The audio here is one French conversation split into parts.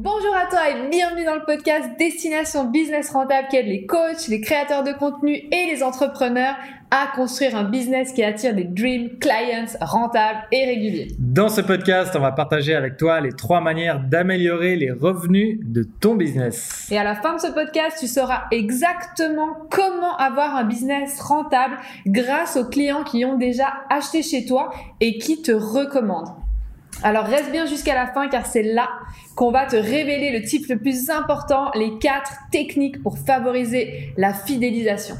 Bonjour à toi et bienvenue dans le podcast Destination Business Rentable qui aide les coachs, les créateurs de contenu et les entrepreneurs à construire un business qui attire des dream clients rentables et réguliers. Dans ce podcast, on va partager avec toi les trois manières d'améliorer les revenus de ton business. Et à la fin de ce podcast, tu sauras exactement comment avoir un business rentable grâce aux clients qui ont déjà acheté chez toi et qui te recommandent. Alors reste bien jusqu'à la fin car c'est là qu'on va te révéler le type le plus important, les quatre techniques pour favoriser la fidélisation.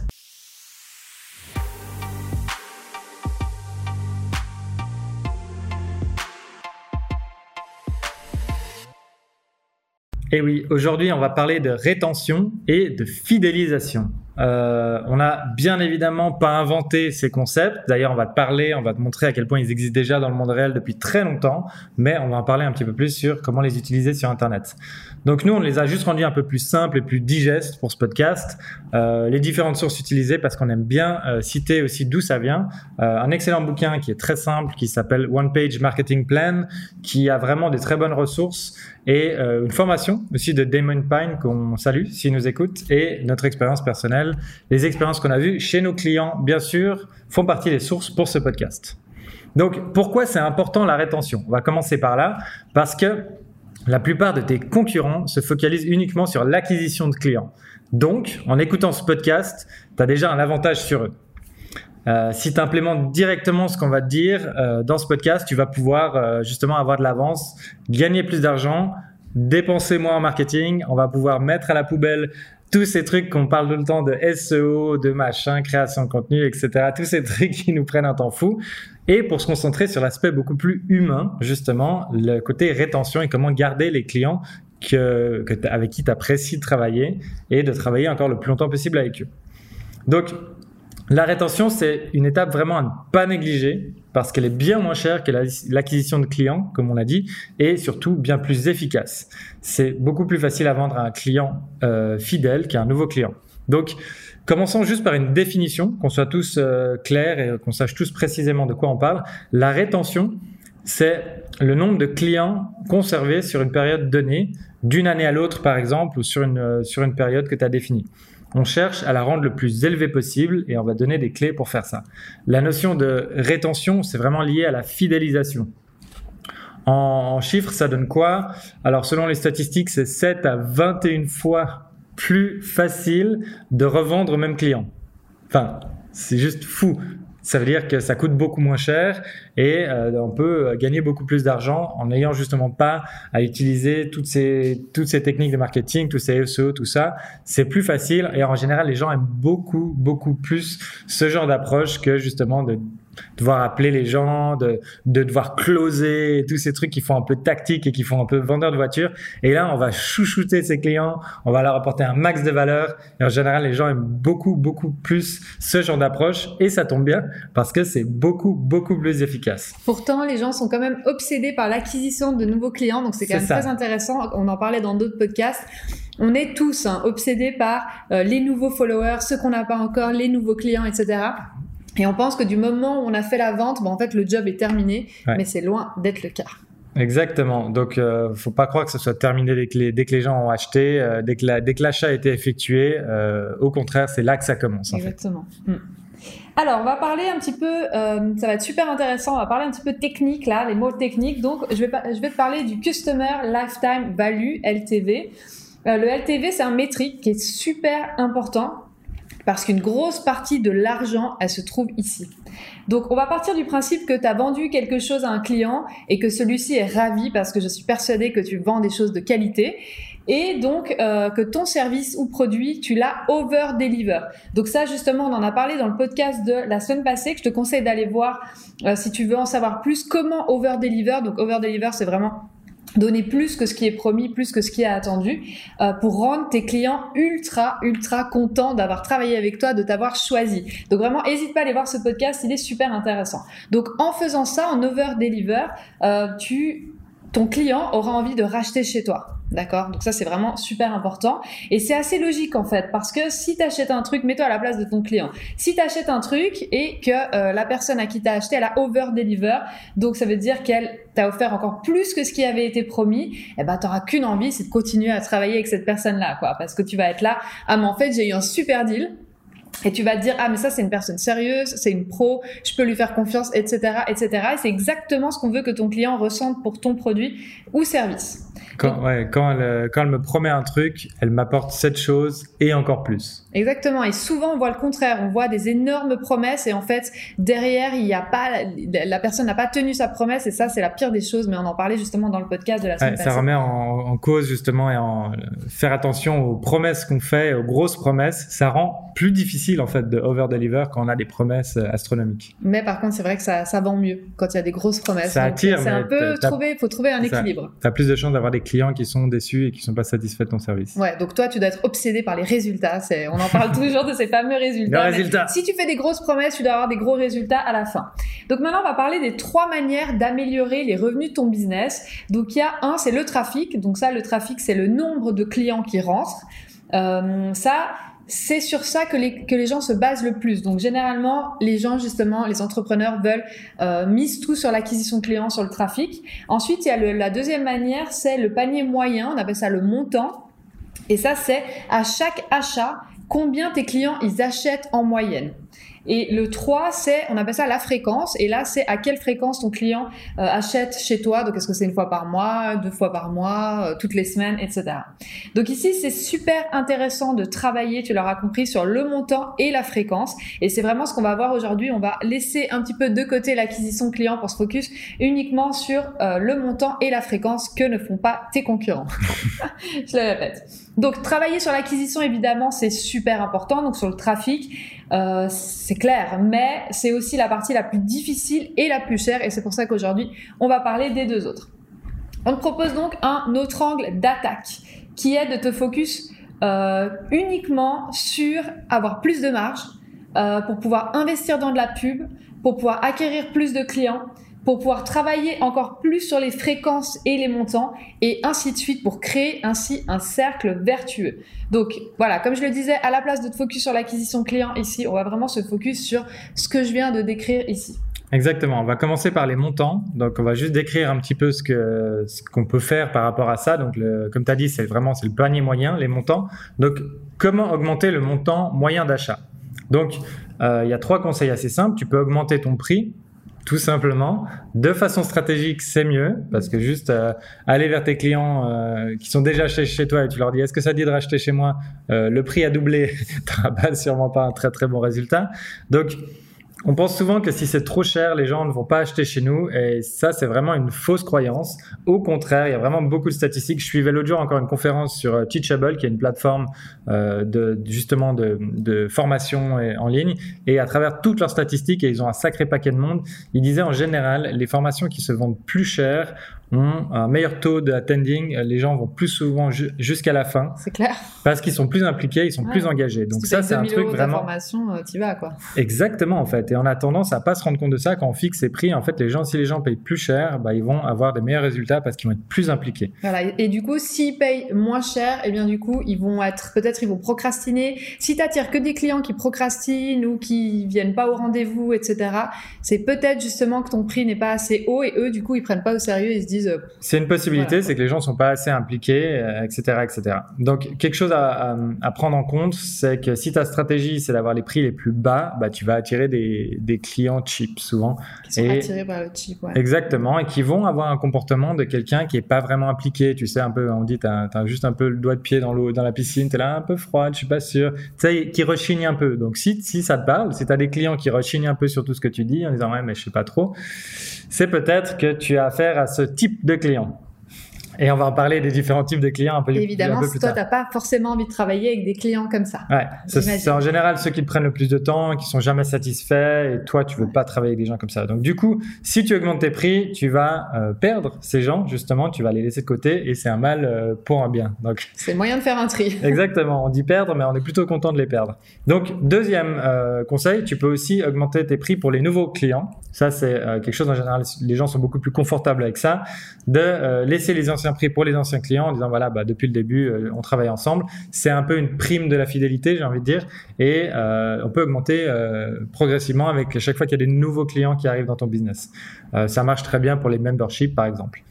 Et oui, aujourd'hui on va parler de rétention et de fidélisation. Euh, on n'a bien évidemment pas inventé ces concepts. D'ailleurs, on va te parler, on va te montrer à quel point ils existent déjà dans le monde réel depuis très longtemps, mais on va en parler un petit peu plus sur comment les utiliser sur Internet. Donc nous, on les a juste rendus un peu plus simples et plus digestes pour ce podcast. Euh, les différentes sources utilisées parce qu'on aime bien euh, citer aussi d'où ça vient. Un excellent bouquin qui est très simple, qui s'appelle One Page Marketing Plan, qui a vraiment des très bonnes ressources et une formation aussi de Damon Pine qu'on salue s'il nous écoute et notre expérience personnelle. Les expériences qu'on a vues chez nos clients, bien sûr, font partie des sources pour ce podcast. Donc, pourquoi c'est important la rétention? On va commencer par là, parce que la plupart de tes concurrents se focalisent uniquement sur l'acquisition de clients. Donc, en écoutant ce podcast, tu as déjà un avantage sur eux. Euh, si tu implémentes directement ce qu'on va te dire euh, dans ce podcast, tu vas pouvoir euh, justement avoir de l'avance, gagner plus d'argent, dépenser moins en marketing, on va pouvoir mettre à la poubelle tous ces trucs qu'on parle tout le temps de SEO, de machin, création de contenu, etc. Tous ces trucs qui nous prennent un temps fou. Et pour se concentrer sur l'aspect beaucoup plus humain, justement, le côté rétention et comment garder les clients que, avec qui tu apprécies de travailler et de travailler encore le plus longtemps possible avec eux. Donc, la rétention, c'est une étape vraiment à ne pas négliger parce qu'elle est bien moins chère que l'acquisition de clients, comme on l'a dit, et surtout bien plus efficace. C'est beaucoup plus facile à vendre à un client euh, fidèle qu'à un nouveau client. Donc, commençons juste par une définition, qu'on soit tous euh, clairs et qu'on sache tous précisément de quoi on parle. La rétention, c'est le nombre de clients conservés sur une période donnée, d'une année à l'autre par exemple, ou sur une, euh, sur une période que tu as définie. On cherche à la rendre le plus élevée possible et on va donner des clés pour faire ça. La notion de rétention, c'est vraiment lié à la fidélisation. En chiffres, ça donne quoi? Alors selon les statistiques, c'est 7 à 21 fois plus facile de revendre au même client. Enfin, c'est juste fou. Ça veut dire que ça coûte beaucoup moins cher et euh, on peut gagner beaucoup plus d'argent en n'ayant justement pas à utiliser toutes ces toutes ces techniques de marketing, tous ces SEO, tout ça. C'est plus facile et en général les gens aiment beaucoup beaucoup plus ce genre d'approche que justement de devoir appeler les gens, de, de devoir closer, tous ces trucs qui font un peu tactique et qui font un peu vendeur de voiture. Et là, on va chouchouter ses clients, on va leur apporter un max de valeur. Et en général, les gens aiment beaucoup, beaucoup plus ce genre d'approche. Et ça tombe bien parce que c'est beaucoup, beaucoup plus efficace. Pourtant, les gens sont quand même obsédés par l'acquisition de nouveaux clients. Donc, c'est quand même très intéressant. On en parlait dans d'autres podcasts. On est tous hein, obsédés par euh, les nouveaux followers, ceux qu'on n'a pas encore, les nouveaux clients, etc. Et on pense que du moment où on a fait la vente, bon, en fait, le job est terminé, mais c'est loin d'être le cas. Exactement. Donc, euh, faut pas croire que ce soit terminé dès que les, dès que les gens ont acheté, euh, dès que l'achat a été effectué. Euh, au contraire, c'est là que ça commence. Exactement. Hmm. Alors, on va parler un petit peu, ça va être super intéressant, on va parler un petit peu technique là, les mots techniques. Donc, je vais, je vais te parler du Customer Lifetime Value, LTV. Le LTV, c'est un métrique qui est super important parce qu'une grosse partie de l'argent, elle se trouve ici. Donc, on va partir du principe que tu as vendu quelque chose à un client et que celui-ci est ravi parce que je suis persuadée que tu vends des choses de qualité et donc euh, que ton service ou produit, tu l'as over-deliver. Donc ça, justement, on en a parlé dans le podcast de la semaine passée que je te conseille d'aller voir euh, si tu veux en savoir plus comment over-deliver. Donc over-deliver, c'est vraiment donner plus que ce qui est promis, plus que ce qui est attendu, euh, pour rendre tes clients ultra, ultra contents d'avoir travaillé avec toi, de t'avoir choisi. Donc vraiment, n'hésite pas à aller voir ce podcast, il est super intéressant. Donc en faisant ça, en over-deliver, euh, tu, ton client aura envie de racheter chez toi. D'accord? Donc ça, c'est vraiment super important. Et c'est assez logique en fait, parce que si tu achètes un truc, mets-toi à la place de ton client. Si tu achètes un truc et que euh, la personne à qui tu as acheté, elle a over-deliver, donc ça veut dire qu'elle t'a offert encore plus que ce qui avait été promis, eh ben, tu n'auras qu'une envie, c'est de continuer à travailler avec cette personne-là, quoi. Parce que tu vas être là, ah mais en fait, j'ai eu un super deal, et tu vas te dire ah mais ça c'est une personne sérieuse, c'est une pro, je peux lui faire confiance, etc., etc. Et c'est exactement ce qu'on veut que ton client ressente pour ton produit ou service. Quand, ouais, quand, elle, quand elle me promet un truc, elle m'apporte cette chose et encore plus. Exactement. Et souvent, on voit le contraire. On voit des énormes promesses et en fait, derrière, il y a pas, la personne n'a pas tenu sa promesse et ça, c'est la pire des choses. Mais on en parlait justement dans le podcast de la semaine ouais, Ça remet en, en, cause justement et en faire attention aux promesses qu'on fait, aux grosses promesses. Ça rend plus difficile en fait de over-deliver quand on a des promesses astronomiques. Mais par contre, c'est vrai que ça, ça vend mieux quand il y a des grosses promesses. Ça attire. C'est un peu trouver, faut trouver un équilibre. Tu as plus de chances d'avoir des clients qui sont déçus et qui sont pas satisfaits de ton service. Ouais. Donc toi, tu dois être obsédé par les résultats. C'est, on en parle toujours de ces fameux résultats. Si tu fais des grosses promesses, tu dois avoir des gros résultats à la fin. Donc maintenant, on va parler des trois manières d'améliorer les revenus de ton business. Donc il y a un, c'est le trafic. Donc ça, le trafic, c'est le nombre de clients qui rentrent. Euh, ça, c'est sur ça que les, que les gens se basent le plus. Donc généralement, les gens justement, les entrepreneurs veulent euh, mise tout sur l'acquisition client, sur le trafic. Ensuite, il y a le, la deuxième manière, c'est le panier moyen. On appelle ça le montant. Et ça, c'est à chaque achat, combien tes clients ils achètent en moyenne. Et le 3, c'est, on appelle ça la fréquence. Et là, c'est à quelle fréquence ton client euh, achète chez toi. Donc, est-ce que c'est une fois par mois, deux fois par mois, euh, toutes les semaines, etc. Donc ici, c'est super intéressant de travailler, tu l'auras compris, sur le montant et la fréquence. Et c'est vraiment ce qu'on va voir aujourd'hui. On va laisser un petit peu de côté l'acquisition client pour se focus uniquement sur euh, le montant et la fréquence que ne font pas tes concurrents. Je le répète. Donc, travailler sur l'acquisition, évidemment, c'est super important. Donc, sur le trafic, euh, c'est clair. Mais c'est aussi la partie la plus difficile et la plus chère. Et c'est pour ça qu'aujourd'hui, on va parler des deux autres. On te propose donc un autre angle d'attaque qui est de te focus euh, uniquement sur avoir plus de marge euh, pour pouvoir investir dans de la pub, pour pouvoir acquérir plus de clients pour pouvoir travailler encore plus sur les fréquences et les montants et ainsi de suite pour créer ainsi un cercle vertueux. Donc voilà, comme je le disais, à la place de te focus sur l'acquisition client ici, on va vraiment se focus sur ce que je viens de décrire ici. Exactement. On va commencer par les montants. Donc, on va juste décrire un petit peu ce que ce qu'on peut faire par rapport à ça. Donc, comme tu as dit, c'est vraiment c'est le panier moyen, les montants. Donc, comment augmenter le montant moyen d'achat? Donc, euh, il y a trois conseils assez simples. Tu peux augmenter ton prix tout simplement. De façon stratégique, c'est mieux parce que juste euh, aller vers tes clients euh, qui sont déjà chez, chez toi et tu leur dis est-ce que ça dit de racheter chez moi? Euh, Le prix a doublé, tu n'auras sûrement pas un très très bon résultat. Donc on pense souvent que si c'est trop cher, les gens ne vont pas acheter chez nous et ça c'est vraiment une fausse croyance. Au contraire, il y a vraiment beaucoup de statistiques. Je suivais l'autre jour encore une conférence sur euh, Teachable qui est une plateforme euh, de justement de, de formation en ligne et à travers toutes leurs statistiques et ils ont un sacré paquet de monde, ils disaient en général les formations qui se vendent plus cher ont un meilleur taux d'attending. Les gens vont plus souvent jusqu'à la fin. C'est clair. Parce qu'ils sont plus impliqués, ils sont plus engagés. Donc ça, c'est un truc vraiment. euh, tu vas quoi. Exactement en fait. Et on a tendance à pas se rendre compte de ça quand on fixe ses prix. En fait, les gens, si les gens payent plus cher, bah, ils vont avoir des meilleurs résultats parce qu'ils vont être plus impliqués. Voilà. Et du coup, s'ils payent moins cher, et eh bien du coup, ils vont être peut-être ils vont procrastiner. Si tu attires que des clients qui procrastinent ou qui viennent pas au rendez-vous, etc., c'est peut-être justement que ton prix n'est pas assez haut et eux, du coup, ils prennent pas au sérieux. Ils se disent euh, c'est une possibilité, c'est que les gens sont pas assez impliqués, etc., euh, etc. Donc quelque chose à, prendre en compte, c'est que si ta stratégie c'est d'avoir les prix les plus bas, bah tu vas attirer des, clients cheap souvent. Qui sont attirés par le cheap. Ouais. Exactement, et qui vont avoir un comportement de quelqu'un qui est pas vraiment impliqué. Tu sais un peu, on dit t'as as juste un peu le doigt de pied dans l'eau, dans la piscine, t'es là un peu froide, je suis pas sûr. Tu sais, qui rechigne un peu. Donc si si ça te parle, si t'as des clients qui rechignent un peu sur tout ce que tu dis en disant ouais mais je sais pas trop c'est peut-être que tu as affaire à ce type de client. Et on va en parler des différents types de clients un peu, Évidemment, un peu plus toi, tu n'as pas forcément envie de travailler avec des clients comme ça. Ouais, c'est en général ceux qui te prennent le plus de temps, qui sont jamais satisfaits, et toi, tu veux pas travailler avec des gens comme ça. Donc, du coup, si tu augmentes tes prix, tu vas euh, perdre ces gens, justement, tu vas les laisser de côté, et c'est un mal euh, pour un bien. Donc, c'est le moyen de faire un tri. exactement. On dit perdre, mais on est plutôt content de les perdre. Donc, deuxième euh, conseil, tu peux aussi augmenter tes prix pour les nouveaux clients. Ça, c'est quelque chose en général, les gens sont beaucoup plus confortables avec ça, de laisser les anciens prix pour les anciens clients en disant voilà, bah, depuis le début, euh, on travaille ensemble. C'est un peu une prime de la fidélité, j'ai envie de dire, et euh, on peut augmenter euh, progressivement avec chaque fois qu'il y a des nouveaux clients qui arrivent dans ton business. ça marche très bien pour les memberships, par exemple.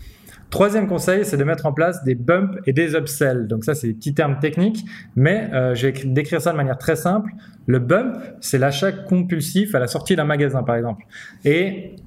Troisième conseil, c'est de mettre en place des bumps et des upsells. Donc ça, c'est des petits termes techniques, mais je vais décrire ça de manière très simple. Le bump, c'est l'achat compulsif à la sortie d'un magasin, par exemple. Et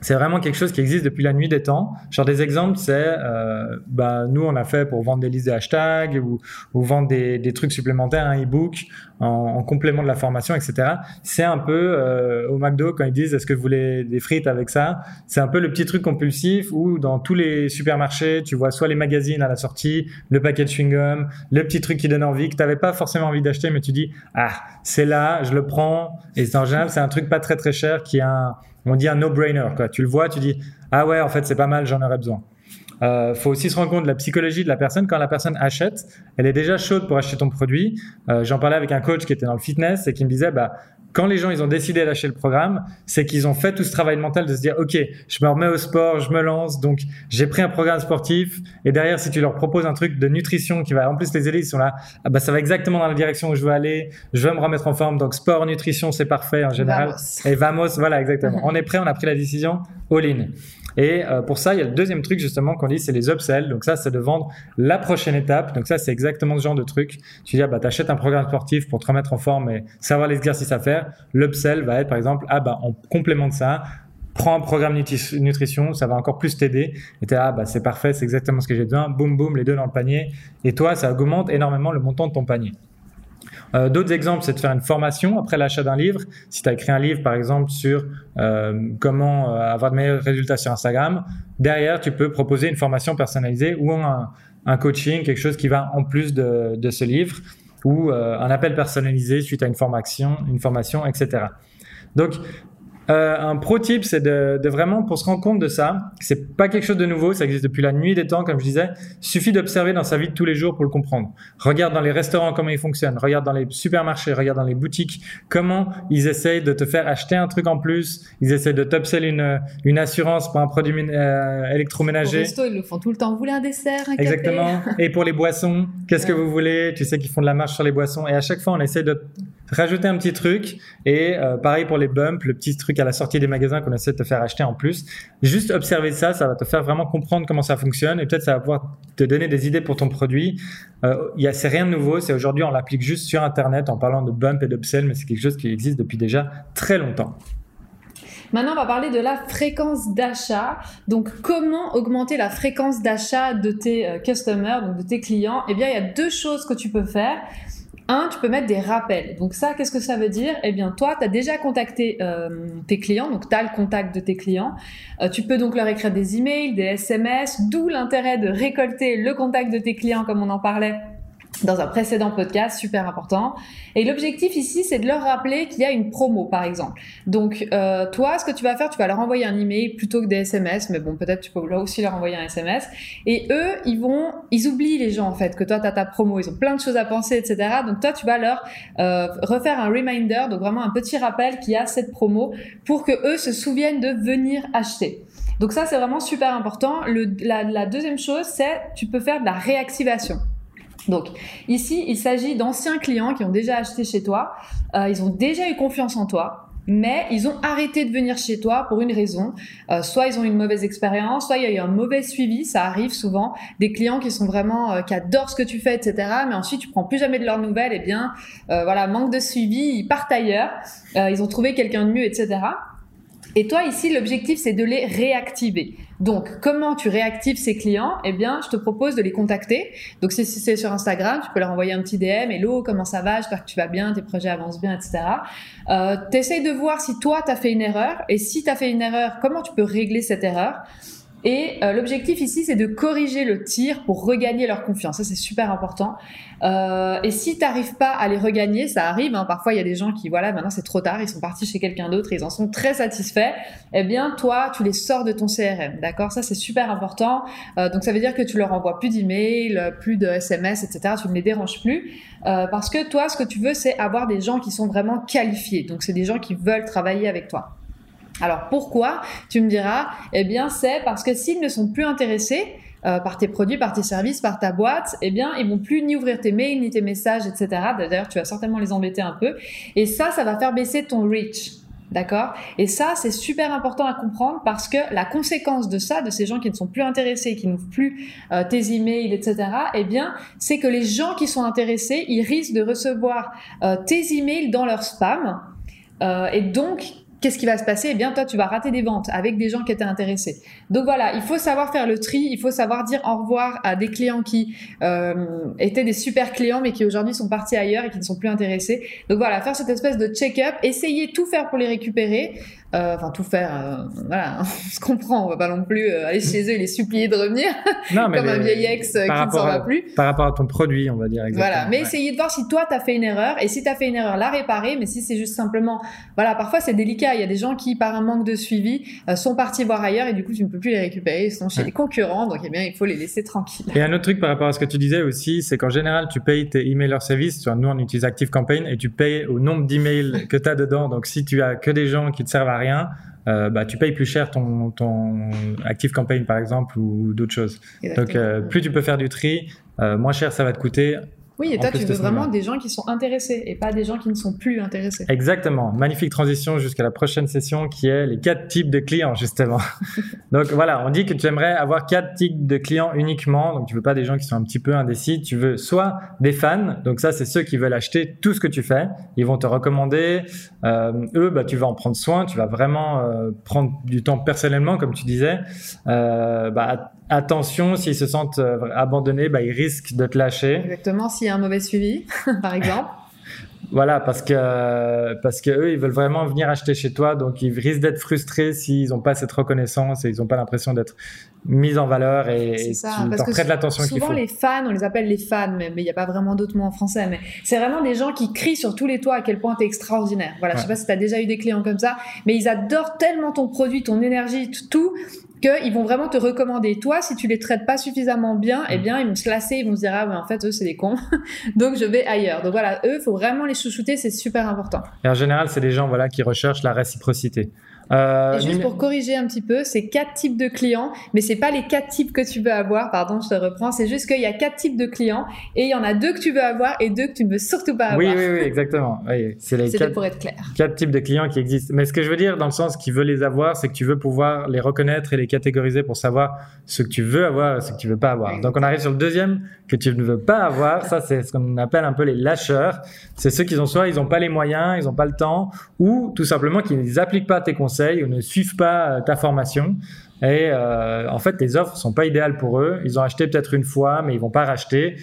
c'est vraiment quelque chose qui existe depuis la nuit des temps. Genre des exemples, c'est euh, bah, nous on a fait pour vendre des listes de hashtags ou, ou vendre des, des, trucs supplémentaires, un e-book en, en, complément de la formation, etc. C'est un peu euh, au McDo quand ils disent est-ce que vous voulez des frites avec ça? C'est un peu le petit truc compulsif où dans tous les supermarchés tu vois soit les magazines à la sortie, le paquet de chewing gum, le petit truc qui donne envie que tu n'avais pas forcément envie d'acheter, mais tu dis ah c'est là, je le prends et en général c'est un truc pas très très cher qui a un on dit un no-brainer. Tu le vois, tu dis ah ouais, en fait c'est pas mal, j'en aurais besoin. Euh, faut aussi se rendre compte de la psychologie de la personne. Quand la personne achète, elle est déjà chaude pour acheter ton produit. Euh, J'en parlais avec un coach qui était dans le fitness et qui me disait, bah, quand les gens ils ont décidé d'acheter le programme, c'est qu'ils ont fait tout ce travail mental de se dire ok, je me remets au sport, je me lance, donc j'ai pris un programme sportif et derrière si tu leur proposes un truc de nutrition qui va en plus les ils sont là, ah bah ça va exactement dans la direction où je veux aller, je veux me remettre en forme, donc sport, nutrition c'est parfait en général. Et vamos, voilà exactement, on est prêt, on a pris la décision, all in. Et euh, pour ça, il y a le deuxième truc justement qu'on dit, c'est les upsells. Donc ça, c'est de vendre la prochaine étape. Donc ça, c'est exactement ce genre de truc. Tu dis, ah, bah, t'achètes un programme sportif pour te remettre en forme et savoir l'exercice à faire. L'upsell va être par exemple, ah bah, en complément de ça, prends un programme nutrition, ça va encore plus t'aider. Et t'es ah bah c'est parfait, c'est exactement ce que j'ai besoin. Boum boum, les deux dans le panier. Et toi, ça augmente énormément le montant de ton panier. Euh, d'autres exemples, c'est de faire une formation après l'achat d'un livre. Si tu as écrit un livre, par exemple, sur euh, comment euh, avoir de meilleurs résultats sur Instagram, derrière, tu peux proposer une formation personnalisée ou un, coaching, quelque chose qui va en plus de, de ce livre, ou un appel personnalisé suite à une formation, une formation, etc. Donc, euh, un pro tip, c'est de, de, vraiment, pour se rendre compte de ça, c'est pas quelque chose de nouveau, ça existe depuis la nuit des temps, comme je disais. suffit d'observer dans sa vie de tous les jours pour le comprendre. Regarde dans les restaurants comment ils fonctionnent, regarde dans les supermarchés, regarde dans les boutiques comment ils essayent de te faire acheter un truc en plus, ils essayent de t'upsell une, une assurance pour un produit euh, électroménager. Au resto, ils le font tout le temps. Vous voulez un dessert, un Exactement. Et pour les boissons, qu'est-ce que vous voulez? Tu sais qu'ils font de la marche sur les boissons. Et à chaque fois, on essaie de rajouter un petit truc. Et euh, pareil pour les bumps, le petit truc à la sortie des magasins qu'on essaie de te faire acheter en plus. Juste observer ça, ça va te faire vraiment comprendre comment ça fonctionne et peut-être ça va pouvoir te donner des idées pour ton produit. Euh, y a, c'est rien de nouveau, c'est aujourd'hui on l'applique juste sur Internet en parlant de bump et d'upsell, mais c'est quelque chose qui existe depuis déjà très longtemps. Maintenant, on va parler de la fréquence d'achat. Donc, comment augmenter la fréquence d'achat de tes euh, customers, donc de tes clients? Eh bien, il y a deux choses que tu peux faire. Un, tu peux mettre des rappels. Donc ça, qu'est-ce que ça veut dire? Eh bien, toi, tu as déjà contacté euh, tes clients, donc tu as le contact de tes clients. Euh, tu peux donc leur écrire des emails, des SMS, d'où l'intérêt de récolter le contact de tes clients, comme on en parlait dans un précédent podcast, super important. Et l'objectif ici, c'est de leur rappeler qu'il y a une promo, par exemple. Donc, euh, toi, ce que tu vas faire, tu vas leur envoyer un email plutôt que des SMS, mais bon, peut-être tu peux là aussi leur envoyer un SMS. Et eux, ils vont, ils oublient les gens en fait que toi, tu as ta promo, ils ont plein de choses à penser, etc. Donc toi, tu vas leur euh, refaire un reminder, donc vraiment un petit rappel qu'il y a cette promo pour que eux se souviennent de venir acheter. Donc ça, c'est vraiment super important. Le, la, la deuxième chose, c'est tu peux faire de la réactivation. Donc ici, il s'agit d'anciens clients qui ont déjà acheté chez toi, euh, ils ont déjà eu confiance en toi, mais ils ont arrêté de venir chez toi pour une raison. Euh, soit ils ont eu une mauvaise expérience, soit il y a eu un mauvais suivi, ça arrive souvent. Des clients qui sont vraiment, euh, qui adorent ce que tu fais, etc. Mais ensuite tu prends plus jamais de leurs nouvelles, et eh bien voilà, manque de suivi, ils partent ailleurs, ils ont trouvé quelqu'un de mieux, etc. Et toi, ici, l'objectif, c'est de les réactiver. Donc, comment tu réactives ces clients? Eh bien, je te propose de les contacter. Donc, si c'est sur Instagram, tu peux leur envoyer un petit DM. Hello, comment ça va? J'espère que tu vas bien, tes projets avancent bien, etc. Euh, T'essayes de voir si toi, tu as fait une erreur. Et si tu as fait une erreur, comment tu peux régler cette erreur? Et euh, l'objectif ici, c'est de corriger le tir pour regagner leur confiance. Ça, c'est super important. Euh, et si tu n'arrives pas à les regagner, ça arrive. Hein. Parfois, il y a des gens qui, voilà, maintenant c'est trop tard, ils sont partis chez quelqu'un d'autre, ils en sont très satisfaits. Eh bien, toi, tu les sors de ton CRM, d'accord? Ça, c'est super important. Euh, donc, ça veut dire que tu leur envoies plus d'emails, plus de SMS, etc. Tu ne les déranges plus. Euh, parce que toi, ce que tu veux, c'est avoir des gens qui sont vraiment qualifiés. Donc, c'est des gens qui veulent travailler avec toi. Alors pourquoi Tu me diras, eh bien c'est parce que s'ils ne sont plus intéressés, euh, par tes produits, par tes services, par ta boîte, eh bien, ils vont plus ni ouvrir tes mails, ni tes messages, etc. D'ailleurs, tu vas certainement les embêter un peu. Et ça, ça va faire baisser ton reach. D'accord? Et ça, c'est super important à comprendre parce que la conséquence de ça, de ces gens qui ne sont plus intéressés, qui n'ouvrent plus euh, tes emails, etc., eh bien, c'est que les gens qui sont intéressés, ils risquent de recevoir euh, tes emails dans leur spam. Euh, et donc, qu'est-ce qui va se passer? Eh bien, toi, tu vas rater des ventes avec des gens qui étaient intéressés. Donc voilà, il faut savoir faire le tri, il faut savoir dire au revoir à des clients qui euh, étaient des super clients, mais qui aujourd'hui sont partis ailleurs et qui ne sont plus intéressés. Donc voilà, faire cette espèce de check-up, essayer tout faire pour les récupérer. Euh, enfin tout faire, euh, voilà, on se comprend, on va pas non plus euh, aller chez eux et les supplier de revenir, Non, mais comme un vieil ex qui ne s'en va plus. Par rapport à ton produit, on va dire exactement. Voilà, mais Ouais. essayez de voir si toi t'as fait une erreur et si t'as fait une erreur, la réparer. Mais si c'est juste simplement, voilà, parfois c'est délicat. Il y a des gens qui, par un manque de suivi, sont partis voir ailleurs et du coup tu ne peux plus les récupérer. Ils sont chez Ouais. les concurrents, donc eh bien il faut les laisser tranquilles. Et un autre truc par rapport à ce que tu disais aussi, c'est qu'en général, tu payes tes emailers service. Tu vois, nous, on utilise ActiveCampaign et tu payes au nombre d'emails que tu as dedans. Donc, si tu as que des gens qui te servent à rien, euh, bah, tu payes plus cher ton, ton ActiveCampaign, par exemple, ou d'autres choses. Donc, euh, plus tu peux faire du tri, euh, moins cher ça va te coûter. Oui, et toi tu veux vraiment des gens qui sont intéressés et pas des gens qui ne sont plus intéressés. Exactement. Magnifique transition jusqu'à la prochaine session qui est les quatre types de clients, justement. Donc voilà, on dit que tu aimerais avoir quatre types de clients uniquement. Donc tu veux pas des gens qui sont un petit peu indécis. Tu veux soit des fans. Donc ça, c'est ceux qui veulent acheter tout ce que tu fais. Ils vont te recommander. Euh, eux, bah, tu vas en prendre soin. Tu vas vraiment euh, prendre du temps personnellement, comme tu disais. Euh, bah, attention, s'ils se sentent euh, abandonnés, bah, ils risquent de te lâcher. Exactement, s'il y a un mauvais suivi, par exemple. Voilà, parce que parce que eux, ils veulent vraiment venir acheter chez toi, donc ils risquent d'être frustrés s'ils n'ont pas cette reconnaissance et ils n'ont pas l'impression d'être mis en valeur et, et ça, tu parce leur prêtes l'attention qu'il Souvent, faut. les fans, on les appelle les fans, mais il n'y a pas vraiment d'autres mots en français. Mais c'est vraiment des gens qui crient sur tous les toits à quel point tu es extraordinaire. Voilà, je sais Ouais. pas si tu as déjà eu des clients comme ça, mais ils adorent tellement ton produit, ton énergie, tout, qu'ils vont vraiment te recommander. Toi, si tu les traites pas suffisamment bien, eh Mm. bien, ils vont se lasser, ils vont se dire, ah, mais en fait, eux, c'est des cons. Donc, je vais ailleurs. Donc, voilà, eux, faut vraiment les chouchouter, c'est super important. Et en général, c'est des gens voilà qui recherchent la réciprocité. Euh, Et juste numé- pour corriger un petit peu, c'est quatre types de clients, mais c'est pas les quatre types que tu veux avoir. Pardon, je te reprends. C'est juste qu'il y a quatre types de clients et il y en a deux que tu veux avoir et deux que tu ne veux surtout pas oui, avoir. oui, oui, exactement. Oui, c'est les quatre, pour être clair. quatre types de clients qui existent. Mais ce que je veux dire, dans le sens qui veut les avoir, c'est que tu veux pouvoir les reconnaître et les catégoriser pour savoir ce que tu veux avoir et ce que tu veux pas avoir. Donc on arrive sur le deuxième que tu ne veux pas avoir. Ça, c'est ce qu'on appelle un peu les lâcheurs. C'est ceux qui ont soit ils n'ont pas les moyens, ils n'ont pas le temps, ou tout simplement qu'ils n'appliquent pas tes conseils ou ne suivent pas euh, ta formation. Et euh, en fait, tes offres sont pas idéales pour eux. Ils ont acheté peut-être une fois, mais ils vont pas racheter.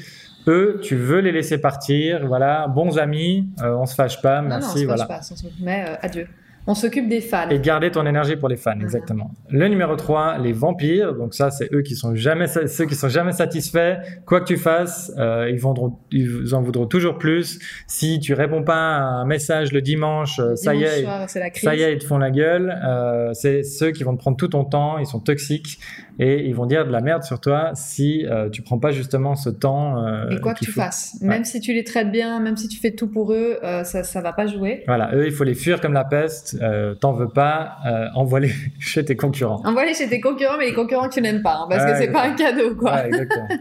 Eux, tu veux les laisser partir. Voilà, bons amis, euh, on se fâche pas, non, non, on merci. se voilà. fâche pas, se- mais euh, adieu. On s'occupe des fans. Et garder ton énergie pour les fans, exactement. Le numéro 3, les vampires. Donc ça, c'est eux qui sont jamais, ceux qui sont jamais satisfaits. Quoi que tu fasses, euh, ils, vendront, ils en voudront toujours plus. Si tu réponds pas à un message le dimanche, euh, ça y est, soir, ça y est, ils te font la gueule. Euh, c'est ceux qui vont te prendre tout ton temps. Ils sont toxiques et ils vont dire de la merde sur toi si euh, tu prends pas justement ce temps. euh, Et quoi que tu faut. fasses, même si tu les traites bien, même si tu fais tout pour eux, euh, ça, ça va pas jouer. Voilà, eux, il faut les fuir comme la peste. Euh, T'en veux pas, euh, envoie-les chez tes concurrents. Envoie-les chez tes concurrents, mais les concurrents que tu n'aimes pas, hein, parce Ouais, que c'est pas un cadeau, quoi. Ouais, exactement.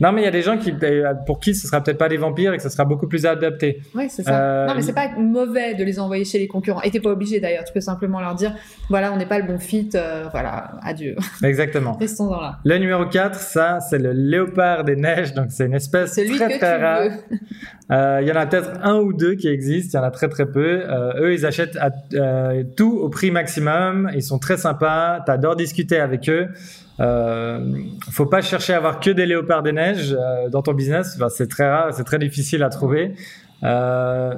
non, mais il y a des gens qui, pour qui ce sera peut-être pas des vampires et que ce sera beaucoup plus adapté. Oui, c'est ça. Euh, non, mais c'est pas mauvais de les envoyer chez les concurrents. Et t'es pas obligé d'ailleurs. Tu peux simplement leur dire, voilà, on n'est pas le bon fit, euh, voilà, adieu. Exactement. Restons-en là. Le numéro 4, ça, c'est le léopard des neiges. Donc, c'est une espèce Celui très, que très tu rare. Euh, Il y en a peut-être un ou deux qui existent. Il y en a très, très peu. Eux, ils achètent à- tout au prix maximum. Ils sont très sympas. T'adores discuter avec eux. Euh, faut pas chercher à avoir que des léopards des neiges euh, dans ton business. C'est très rare, c'est très difficile à trouver. Euh,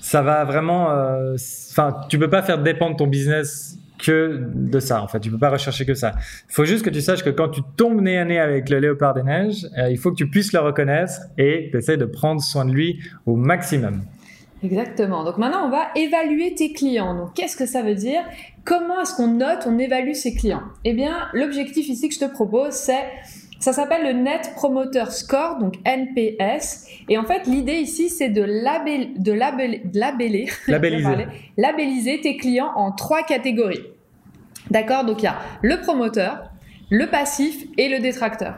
ça va vraiment. euh, Enfin, tu peux pas faire dépendre ton business que de ça. En fait, tu peux pas rechercher que ça. Il faut juste que tu saches que quand tu tombes nez à nez avec le léopard des neiges, euh, il faut que tu puisses le reconnaître et essaies de prendre soin de lui au maximum. Exactement. Donc maintenant, on va évaluer tes clients. Donc qu'est-ce que ça veut dire? Comment est-ce qu'on note, on évalue ses clients? Eh bien, l'objectif ici que je te propose, c'est ça s'appelle le Net Promoter Score, donc NPS. Et en fait, l'idée ici, c'est de, label, de, label, de labeller, Labelliser. labelliser tes clients en trois catégories. D'accord? Donc il y a le promoteur, le passif et le détracteur.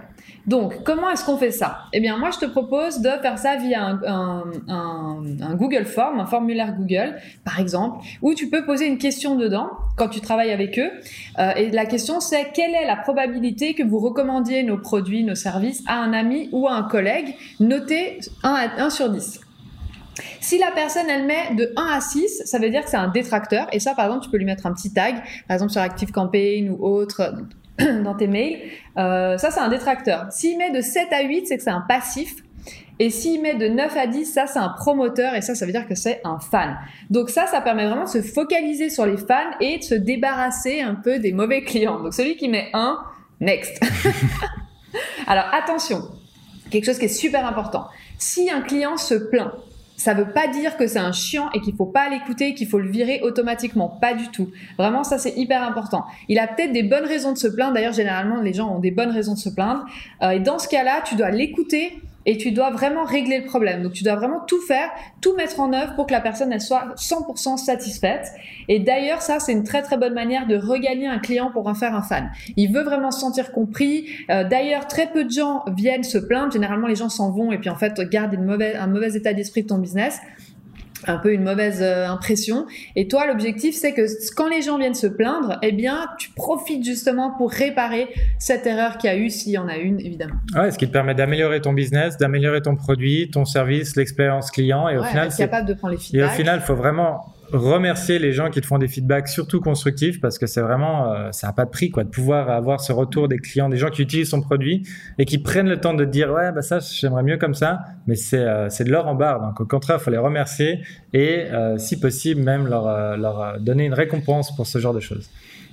Donc, comment est-ce qu'on fait ça? Eh bien, moi, je te propose de faire ça via un, Google Form, un formulaire Google, par exemple, où tu peux poser une question dedans quand tu travailles avec eux. Euh, et la question, c'est quelle est la probabilité que vous recommandiez nos produits, nos services à un ami ou à un collègue, noté 1, à 1 sur 10 si la personne, elle met de 1 à 6, ça veut dire que c'est un détracteur. Et ça, par exemple, tu peux lui mettre un petit tag, par exemple sur ActiveCampaign ou autre, dans tes mails. Euh, ça, c'est un détracteur. S'il met de 7 à 8, c'est que c'est un passif. Et s'il met de 9 à 10, ça, c'est un promoteur. Et ça, ça veut dire que c'est un fan. Donc ça, ça permet vraiment de se focaliser sur les fans et de se débarrasser un peu des mauvais clients. Donc celui qui met 1, next. Alors attention, quelque chose qui est super important. Si un client se plaint, ça veut pas dire que c'est un chiant et qu'il faut pas l'écouter, qu'il faut le virer automatiquement. Pas du tout. Vraiment, ça c'est hyper important. Il a peut-être des bonnes raisons de se plaindre. D'ailleurs, généralement, les gens ont des bonnes raisons de se plaindre. Euh, et dans ce cas-là, tu dois l'écouter et tu dois vraiment régler le problème. Donc tu dois vraiment tout faire, tout mettre en œuvre pour que la personne elle soit 100% satisfaite. Et d'ailleurs ça c'est une très très bonne manière de regagner un client pour en faire un fan. Il veut vraiment se sentir compris. Euh, d'ailleurs très peu de gens viennent se plaindre. Généralement les gens s'en vont et puis en fait gardent un mauvais état d'esprit de ton business un peu une mauvaise euh, impression. Et toi, l'objectif, c'est que quand les gens viennent se plaindre, eh bien, tu profites justement pour réparer cette erreur qu'il y a eu, s'il y en a une, évidemment. Ouais, ce qui te permet d'améliorer ton business, d'améliorer ton produit, ton service, l'expérience client. Et au final, c'est capable de prendre les feedbacks. Et au final, il faut vraiment remercier les gens qui te font des feedbacks, surtout constructifs, parce que c'est vraiment, euh, ça n'a pas de prix, quoi, de pouvoir avoir ce retour des clients, des gens qui utilisent son produit et qui prennent le temps de dire, ouais, bah ça, j'aimerais mieux comme ça, mais c'est euh, de l'or en barre. Donc, au contraire, il faut les remercier et, euh, si possible, même leur, leur donner une récompense pour ce genre de choses.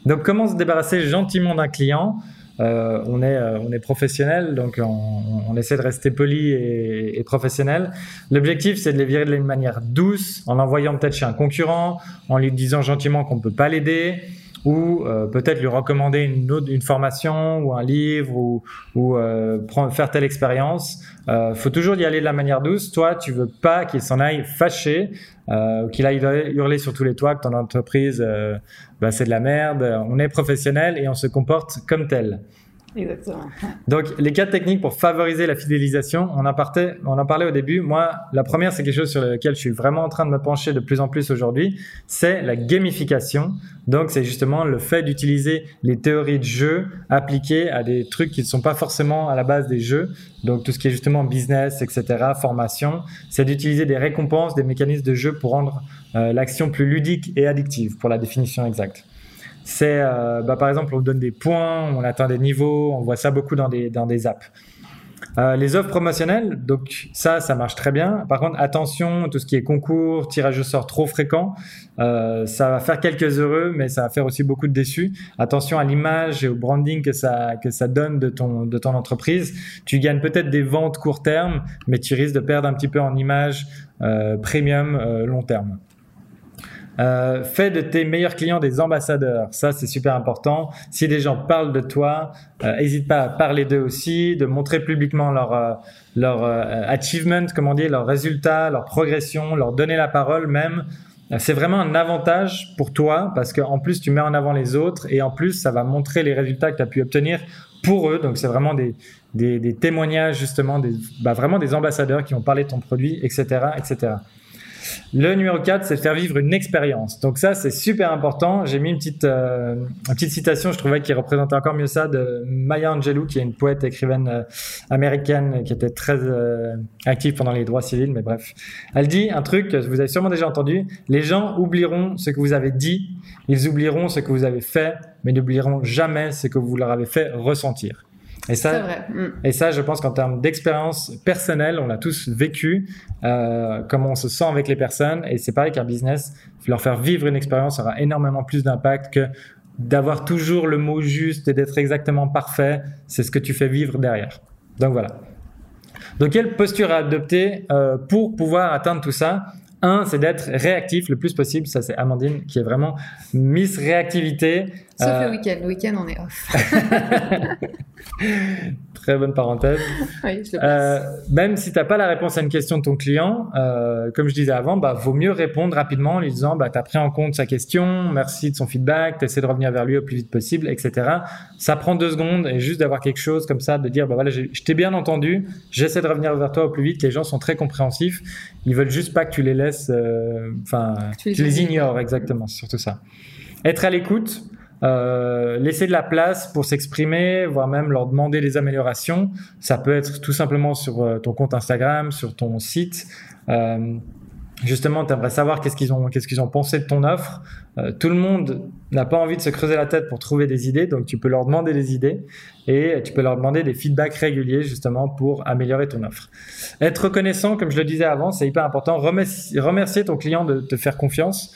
Donc, comment se débarrasser gentiment d'un client euh, on est euh, on est professionnel, donc on, essaie de rester poli et, professionnel. L'objectif, c'est de les virer de manière douce, en l'envoyant peut-être chez un concurrent, en lui disant gentiment qu'on ne peut pas l'aider ou euh, peut-être lui recommander une, autre, une formation ou un livre ou, ou faire telle expérience. Euh, faut toujours y aller de la manière douce. Toi, tu veux pas qu'il s'en aille fâché, euh, qu'il aille hurler sur tous les toits que ton entreprise, bah, c'est de la merde. On est professionnel et on se comporte comme tel. Exactement. Donc, les quatre techniques pour favoriser la fidélisation, on en, partait, on en parlait au début. Moi, la première, c'est quelque chose sur lequel je suis vraiment en train de me pencher de plus en plus aujourd'hui, c'est la gamification. Donc, c'est justement le fait d'utiliser les théories de jeu appliquées à des trucs qui ne sont pas forcément à la base des jeux. Donc, tout ce qui est justement business, etc., formation, c'est d'utiliser des récompenses, des mécanismes de jeu pour rendre euh, l'action plus ludique et addictive, pour la définition exacte c'est euh, bah, par exemple on donne des points, on atteint des niveaux, on voit ça beaucoup dans des, dans des apps. Euh, les offres promotionnelles, donc ça, ça marche très bien. Par contre, attention, tout ce qui est concours, tirage au sort trop fréquent, euh, ça va faire quelques heureux, mais ça va faire aussi beaucoup de déçus. Attention à l'image et au branding que ça que ça donne de ton de ton entreprise. Tu gagnes peut-être des ventes court terme, mais tu risques de perdre un petit peu en image euh, premium euh, long terme. Euh, fais de tes meilleurs clients des ambassadeurs. Ça, c'est super important. Si des gens parlent de toi, euh, pas à parler d'eux aussi, de montrer publiquement leur, euh, leur achievement, comment dire, leurs résultats, leur progression, leur donner la parole même. C'est vraiment un avantage pour toi parce qu'en plus, tu mets en avant les autres et en plus, ça va montrer les résultats que tu as pu obtenir pour eux. Donc, c'est vraiment des, des, des, témoignages, justement, des, bah, vraiment des ambassadeurs qui vont parler de ton produit, etc., etc. Le numéro 4, c'est faire vivre une expérience. Donc ça, c'est super important. J'ai mis une petite, euh, une petite citation, je trouvais, qui représentait encore mieux ça, de Maya Angelou, qui est une poète écrivaine euh, américaine qui était très euh, active pendant les droits civils, mais bref. Elle dit un truc que vous avez sûrement déjà entendu, les gens oublieront ce que vous avez dit, ils oublieront ce que vous avez fait, mais n'oublieront jamais ce que vous leur avez fait ressentir. Et ça, mm. et ça, je pense qu'en termes d'expérience personnelle, on a tous vécu euh, comment on se sent avec les personnes. Et c'est pareil qu'un business, leur faire vivre une expérience aura énormément plus d'impact que d'avoir toujours le mot juste et d'être exactement parfait. C'est ce que tu fais vivre derrière. Donc voilà. Donc quelle posture à adopter euh, pour pouvoir atteindre tout ça? Un, c'est d'être réactif le plus possible. Ça, c'est Amandine qui est vraiment Miss Réactivité. Sauf le week-end. Le week-end, on est off. Très bonne parenthèse. oui, je le Euh, même si tu n'as pas la réponse à une question de ton client, euh, comme je disais avant, bah, vaut mieux répondre rapidement en lui disant bah, tu as pris en compte sa question, merci de son feedback, tu essaies de revenir vers lui au plus vite possible, etc. Ça prend deux secondes et juste d'avoir quelque chose comme ça, de dire bah, voilà, je t'ai bien entendu, j'essaie de revenir vers toi au plus vite. Les gens sont très compréhensifs, ils veulent juste pas que tu les laisses, euh, enfin, Tu les tu les ignores, exactement, c'est surtout ça. Être à l'écoute, euh, laisser de la place pour s'exprimer, voire même leur demander des améliorations. Ça peut être tout simplement sur euh, ton compte Instagram, sur ton site. Euh, justement, tu aimerais savoir qu'est-ce qu'ils ont, qu'est-ce qu'ils ont pensé de ton offre. Tout le monde n'a pas envie de se creuser la tête pour trouver des idées, donc tu peux leur demander des idées et tu peux leur demander des feedbacks réguliers justement pour améliorer ton offre. Être reconnaissant, comme je le disais avant, c'est hyper important. Remercier ton client de te faire confiance.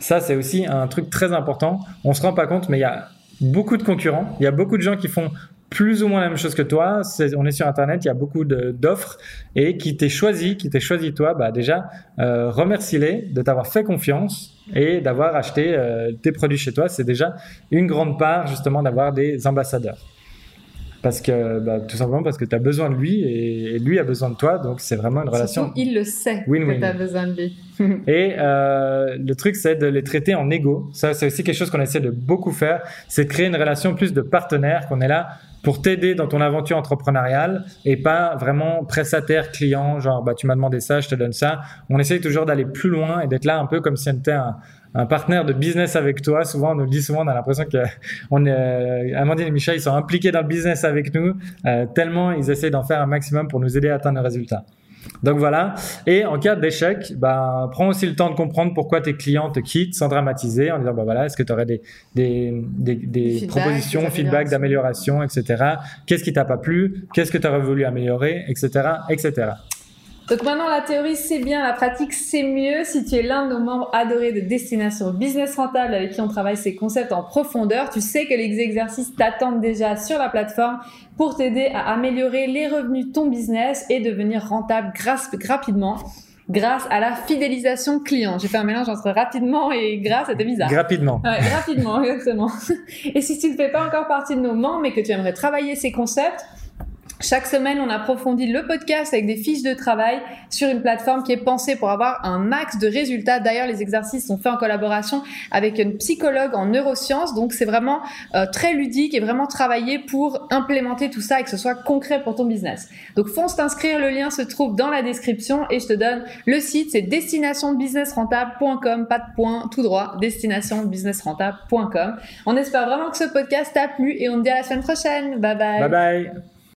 Ça, c'est aussi un truc très important. On se rend pas compte, mais il y a beaucoup de concurrents. Il y a beaucoup de gens qui font plus ou moins la même chose que toi. On est sur Internet, il y a beaucoup d'offres et qui t'ait choisi, qui t'ait choisi toi, bah déjà, euh, remercie-les de t'avoir fait confiance et d'avoir acheté euh, tes produits chez toi. C'est déjà une grande part justement d'avoir des ambassadeurs. Parce que, bah, tout simplement parce que tu as besoin de lui et, et lui a besoin de toi. Donc, c'est vraiment une relation Surtout, il le sait Win-win. que tu as besoin de lui. et euh, le truc, c'est de les traiter en égo. Ça, c'est aussi quelque chose qu'on essaie de beaucoup faire. C'est de créer une relation plus de partenaire, qu'on est là pour t'aider dans ton aventure entrepreneuriale et pas vraiment prestataire client, genre bah tu m'as demandé ça, je te donne ça. On essaye toujours d'aller plus loin et d'être là un peu comme si on était un, un partenaire de business avec toi. Souvent, on nous le dit souvent, on a l'impression que on est, euh, Amandine et Michel, ils sont impliqués dans le business avec nous, euh, tellement ils essaient d'en faire un maximum pour nous aider à atteindre nos résultats. Donc voilà. Et en cas d'échec, bah, prends aussi le temps de comprendre pourquoi tes clients te quittent sans dramatiser en disant, bah voilà, est-ce que tu aurais des, des, des, des Feedback, propositions, des feedback d'amélioration, etc. Qu'est-ce qui t'a pas plu? Qu'est-ce que tu aurais voulu améliorer, etc., etc. Donc maintenant, la théorie, c'est bien, la pratique, c'est mieux. Si tu es l'un de nos membres adorés de Destination Business Rentable avec qui on travaille ces concepts en profondeur, tu sais que les exercices t'attendent déjà sur la plateforme pour t'aider à améliorer les revenus de ton business et devenir rentable grâce, rapidement grâce à la fidélisation client. J'ai fait un mélange entre rapidement et grâce, c'était bizarre. Rapidement. Ouais, rapidement, exactement. Et si tu ne fais pas encore partie de nos membres mais que tu aimerais travailler ces concepts, chaque semaine, on approfondit le podcast avec des fiches de travail sur une plateforme qui est pensée pour avoir un max de résultats. D'ailleurs, les exercices sont faits en collaboration avec une psychologue en neurosciences, donc c'est vraiment euh, très ludique et vraiment travaillé pour implémenter tout ça et que ce soit concret pour ton business. Donc fonce t'inscrire, le lien se trouve dans la description et je te donne le site, c'est destinationbusinessrentable.com, pas de point, tout droit, destinationbusinessrentable.com. On espère vraiment que ce podcast t'a plu et on te dit à la semaine prochaine. Bye bye. Bye bye.